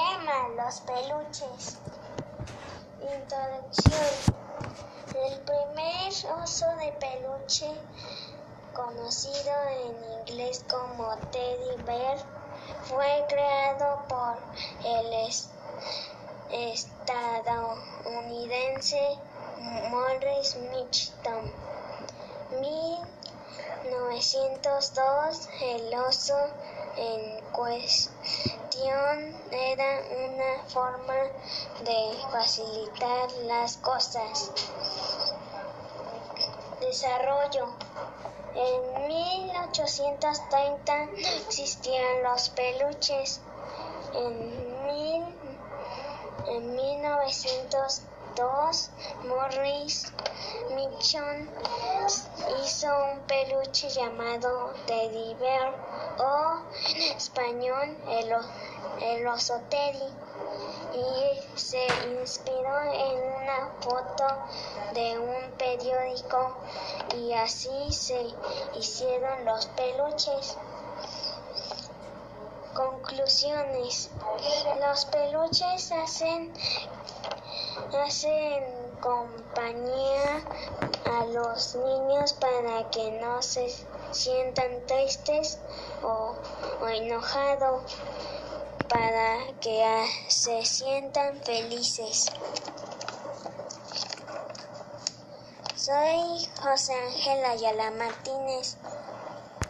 tema, los peluches. Introducción. El primer oso de peluche, conocido en inglés como teddy bear, fue creado por el estadounidense Morris Mitchum. 1902, el oso en cuestión era una forma de facilitar las cosas. Desarrollo. En 1830 existían los peluches. En, mil, en 1902, Morris hizo un peluche llamado Teddy Bear o en español el, el oso Teddy y se inspiró en una foto de un periódico y así se hicieron los peluches. Conclusiones. Los peluches hacen, hacen compañía a los niños para que no se sientan tristes o, o enojados, para que se sientan felices. Soy José Ángel Ayala Martínez.